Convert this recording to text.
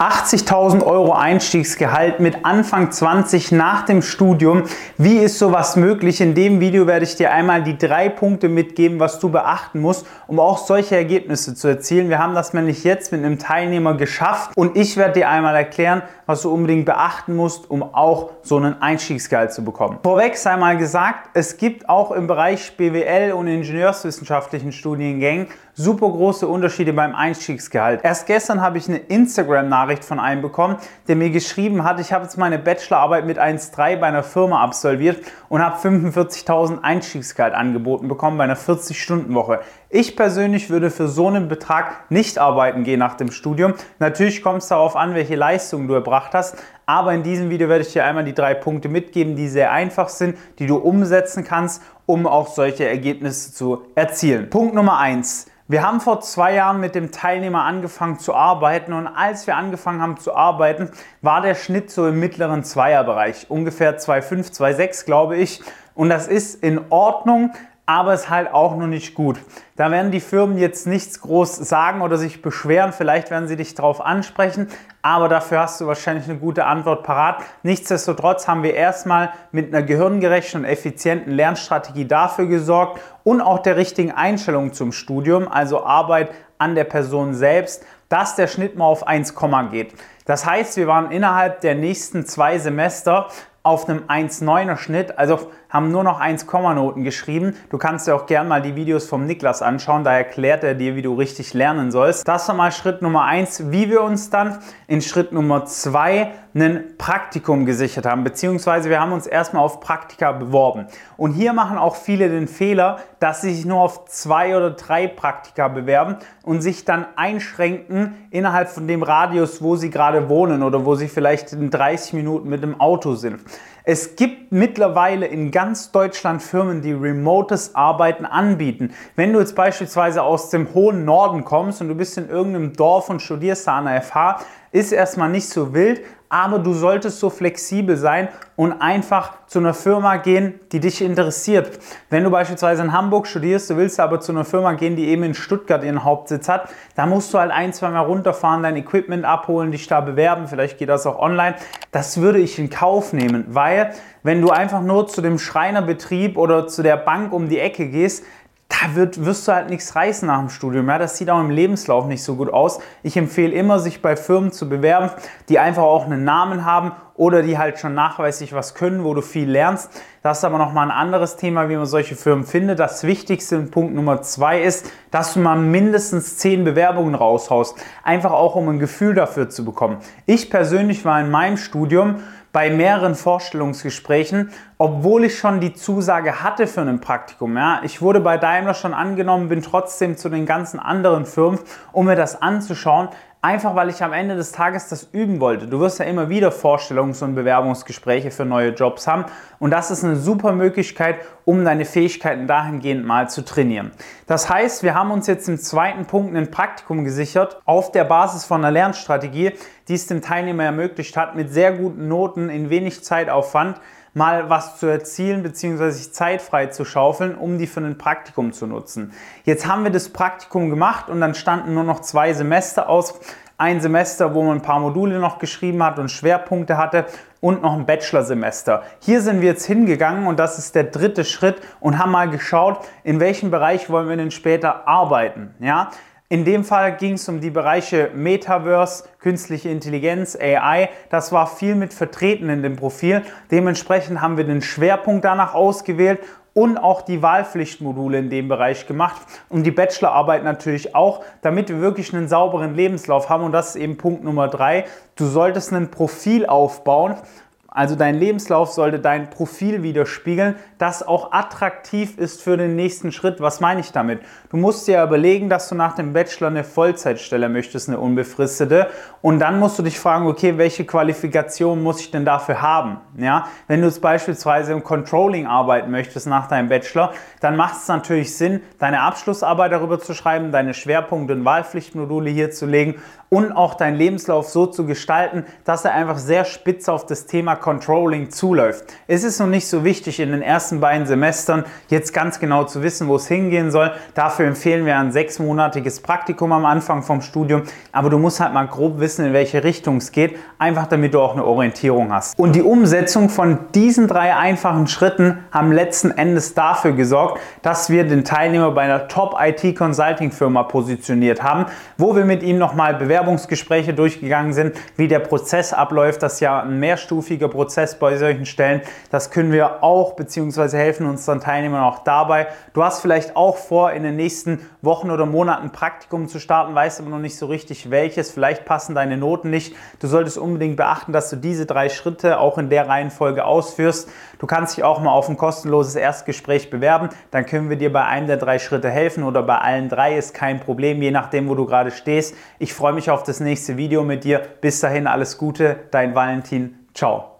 80.000 Euro Einstiegsgehalt mit Anfang 20 nach dem Studium. Wie ist sowas möglich? In dem Video werde ich dir einmal die drei Punkte mitgeben, was du beachten musst, um auch solche Ergebnisse zu erzielen. Wir haben das nämlich jetzt mit einem Teilnehmer geschafft und ich werde dir einmal erklären, was du unbedingt beachten musst, um auch so einen Einstiegsgehalt zu bekommen. Vorweg sei mal gesagt, es gibt auch im Bereich BWL und ingenieurswissenschaftlichen Studiengängen super große Unterschiede beim Einstiegsgehalt. Erst gestern habe ich eine Instagram-Nachricht von einem bekommen, der mir geschrieben hat, ich habe jetzt meine Bachelorarbeit mit 1.3 bei einer Firma absolviert und habe 45.000 Einstiegsgehalt angeboten bekommen bei einer 40-Stunden-Woche. Ich persönlich würde für so einen Betrag nicht arbeiten gehen nach dem Studium. Natürlich kommt es darauf an, welche Leistungen du erbracht hast, aber in diesem Video werde ich dir einmal die drei Punkte mitgeben, die sehr einfach sind, die du umsetzen kannst, um auch solche Ergebnisse zu erzielen. Punkt Nummer eins: wir haben vor zwei Jahren mit dem Teilnehmer angefangen zu arbeiten und als wir angefangen haben zu arbeiten, war der Schnitt so im mittleren Zweierbereich, ungefähr 2,5, 2,6 glaube ich. Und das ist in Ordnung, aber ist halt auch noch nicht gut. Da werden die Firmen jetzt nichts groß sagen oder sich beschweren, vielleicht werden sie dich darauf ansprechen, aber dafür hast du wahrscheinlich eine gute Antwort parat. Nichtsdestotrotz haben wir erstmal mit einer gehirngerechten und effizienten Lernstrategie dafür gesorgt und auch der richtigen Einstellung zum Studium, also Arbeit an der Person selbst, dass der Schnitt mal auf 1, geht. Das heißt, wir waren innerhalb der nächsten zwei Semester auf einem 1,9er Schnitt, also haben nur noch 1, Noten geschrieben. Du kannst dir auch gerne mal die Videos vom Niklas anschauen, da erklärt er dir, wie du richtig lernen sollst. Das war mal Schritt Nummer 1, wie wir uns dann in Schritt Nummer 2 ein Praktikum gesichert haben, beziehungsweise wir haben uns erstmal auf Praktika beworben. Und hier machen auch viele den Fehler, dass sie sich nur auf zwei oder drei Praktika bewerben und sich dann einschränken innerhalb von dem Radius, wo sie gerade wohnen oder wo sie vielleicht in 30 Minuten mit dem Auto sind. Es gibt mittlerweile in ganz Deutschland Firmen, die remotes Arbeiten anbieten. Wenn du jetzt beispielsweise aus dem hohen Norden kommst und du bist in irgendeinem Dorf und studierst da an der FH, ist erstmal nicht so wild, aber du solltest so flexibel sein und einfach zu einer Firma gehen, die dich interessiert. Wenn du beispielsweise in Hamburg studierst, du willst aber zu einer Firma gehen, die eben in Stuttgart ihren Hauptsitz hat, da musst du halt ein, zwei Mal runterfahren, dein Equipment abholen, dich da bewerben, vielleicht geht das auch online. Das würde ich in Kauf nehmen, weil wenn du einfach nur zu dem Schreinerbetrieb oder zu der Bank um die Ecke gehst, da wird, wirst du halt nichts reißen nach dem Studium. Ja? Das sieht auch im Lebenslauf nicht so gut aus. Ich empfehle immer, sich bei Firmen zu bewerben, die einfach auch einen Namen haben oder die halt schon nachweislich was können, wo du viel lernst. Das ist aber nochmal ein anderes Thema, wie man solche Firmen findet. Das Wichtigste in Punkt Nummer zwei ist, dass du mal mindestens zehn Bewerbungen raushaust. Einfach auch, um ein Gefühl dafür zu bekommen. Ich persönlich war in meinem Studium bei mehreren Vorstellungsgesprächen, obwohl ich schon die Zusage hatte für ein Praktikum. Ja. Ich wurde bei Daimler schon angenommen, bin trotzdem zu den ganzen anderen Firmen, um mir das anzuschauen, einfach weil ich am Ende des Tages das üben wollte. Du wirst ja immer wieder Vorstellungs- und Bewerbungsgespräche für neue Jobs haben und das ist eine super Möglichkeit, um deine Fähigkeiten dahingehend mal zu trainieren. Das heißt, wir haben uns jetzt im zweiten Punkt ein Praktikum gesichert auf der Basis von einer Lernstrategie, die es dem Teilnehmer ermöglicht hat, mit sehr guten Noten in wenig Zeitaufwand mal was zu erzielen bzw. sich Zeit frei zu schaufeln, um die für ein Praktikum zu nutzen. Jetzt haben wir das Praktikum gemacht und dann standen nur noch zwei Semester aus. Ein Semester, wo man ein paar Module noch geschrieben hat und Schwerpunkte hatte und noch ein Bachelorsemester. Hier sind wir jetzt hingegangen und das ist der dritte Schritt und haben mal geschaut, in welchem Bereich wollen wir denn später arbeiten. Ja? In dem Fall ging es um die Bereiche Metaverse, künstliche Intelligenz, AI. Das war viel mit vertreten in dem Profil. Dementsprechend haben wir den Schwerpunkt danach ausgewählt und auch die Wahlpflichtmodule in dem Bereich gemacht und die Bachelorarbeit natürlich auch, damit wir wirklich einen sauberen Lebenslauf haben. Und das ist eben Punkt Nummer drei. Du solltest ein Profil aufbauen, also dein Lebenslauf sollte dein Profil widerspiegeln, das auch attraktiv ist für den nächsten Schritt. Was meine ich damit? Du musst dir überlegen, dass du nach dem Bachelor eine Vollzeitstelle möchtest, eine unbefristete. Und dann musst du dich fragen, okay, welche Qualifikation muss ich denn dafür haben? Ja? Wenn du jetzt beispielsweise im Controlling arbeiten möchtest nach deinem Bachelor, dann macht es natürlich Sinn, deine Abschlussarbeit darüber zu schreiben, deine Schwerpunkte und Wahlpflichtmodule hier zu legen und auch deinen Lebenslauf so zu gestalten, dass er einfach sehr spitz auf das Thema Controlling zuläuft. Es ist noch nicht so wichtig in den ersten beiden Semestern jetzt ganz genau zu wissen, wo es hingehen soll. Dafür empfehlen wir ein sechsmonatiges Praktikum am Anfang vom Studium, aber du musst halt mal grob wissen, in welche Richtung es geht, einfach damit du auch eine Orientierung hast. Und die Umsetzung von diesen drei einfachen Schritten haben letzten Endes dafür gesorgt, dass wir den Teilnehmer bei einer Top-IT-Consulting-Firma positioniert haben, wo wir mit ihm nochmal Bewerbungsgespräche durchgegangen sind, wie der Prozess abläuft. Das ist ja ein mehrstufiger Prozess bei solchen Stellen. Das können wir auch, beziehungsweise helfen unseren Teilnehmern auch dabei. Du hast vielleicht auch vor, in den nächsten Wochen oder Monaten Praktikum zu starten, weißt aber noch nicht so richtig welches. Vielleicht passen deine Noten nicht. Du solltest unbedingt beachten, dass du diese drei Schritte auch in der Reihenfolge ausführst. Du kannst dich auch mal auf ein kostenloses Erstgespräch bewerben. Dann können wir dir bei einem der drei Schritte helfen oder bei allen drei ist kein Problem, je nachdem, wo du gerade stehst. Ich freue mich auf das nächste Video mit dir. Bis dahin alles Gute, dein Valentin. Ciao.